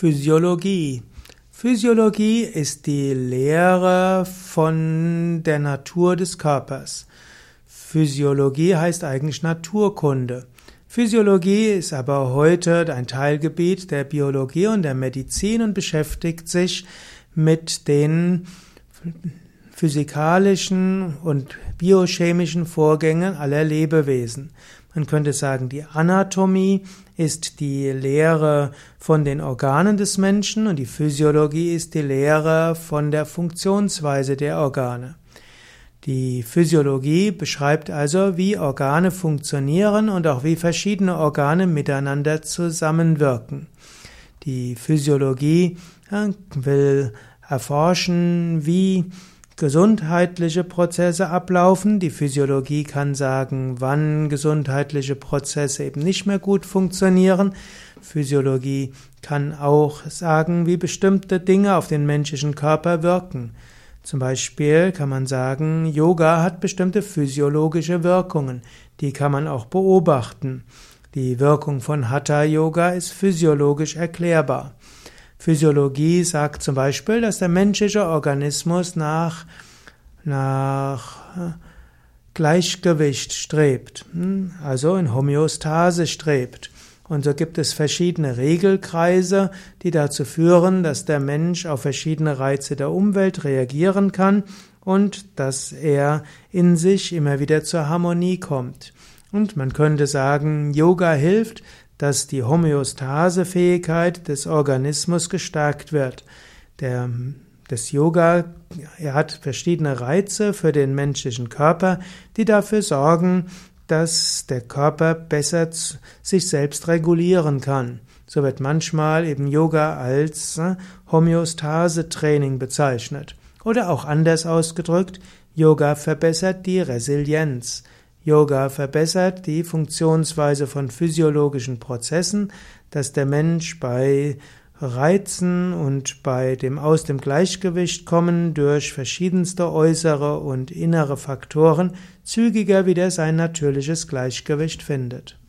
Physiologie. Physiologie ist die Lehre von der Natur des Körpers. Physiologie heißt eigentlich Naturkunde. Physiologie ist aber heute ein Teilgebiet der Biologie und der Medizin und beschäftigt sich mit den physikalischen und biochemischen Vorgängen aller Lebewesen. Man könnte sagen, die Anatomie ist die Lehre von den Organen des Menschen und die Physiologie ist die Lehre von der Funktionsweise der Organe. Die Physiologie beschreibt also, wie Organe funktionieren und auch wie verschiedene Organe miteinander zusammenwirken. Die Physiologie will erforschen, wie gesundheitliche Prozesse ablaufen. Die Physiologie kann sagen, wann gesundheitliche Prozesse eben nicht mehr gut funktionieren. Physiologie kann auch sagen, wie bestimmte Dinge auf den menschlichen Körper wirken. Zum Beispiel kann man sagen, Yoga hat bestimmte physiologische Wirkungen. Die kann man auch beobachten. Die Wirkung von Hatha Yoga ist physiologisch erklärbar. Physiologie sagt zum Beispiel, dass der menschliche Organismus nach, nach äh, Gleichgewicht strebt, hm, also in Homöostase strebt. Und so gibt es verschiedene Regelkreise, die dazu führen, dass der Mensch auf verschiedene Reize der Umwelt reagieren kann und dass er in sich immer wieder zur Harmonie kommt. Und man könnte sagen, Yoga hilft, dass die Homöostasefähigkeit des Organismus gestärkt wird. Der, das Yoga er hat verschiedene Reize für den menschlichen Körper, die dafür sorgen, dass der Körper besser sich selbst regulieren kann. So wird manchmal eben Yoga als äh, Homöostase-Training bezeichnet. Oder auch anders ausgedrückt, Yoga verbessert die Resilienz. Yoga verbessert die Funktionsweise von physiologischen Prozessen, dass der Mensch bei Reizen und bei dem aus dem Gleichgewicht kommen durch verschiedenste äußere und innere Faktoren zügiger wieder sein natürliches Gleichgewicht findet.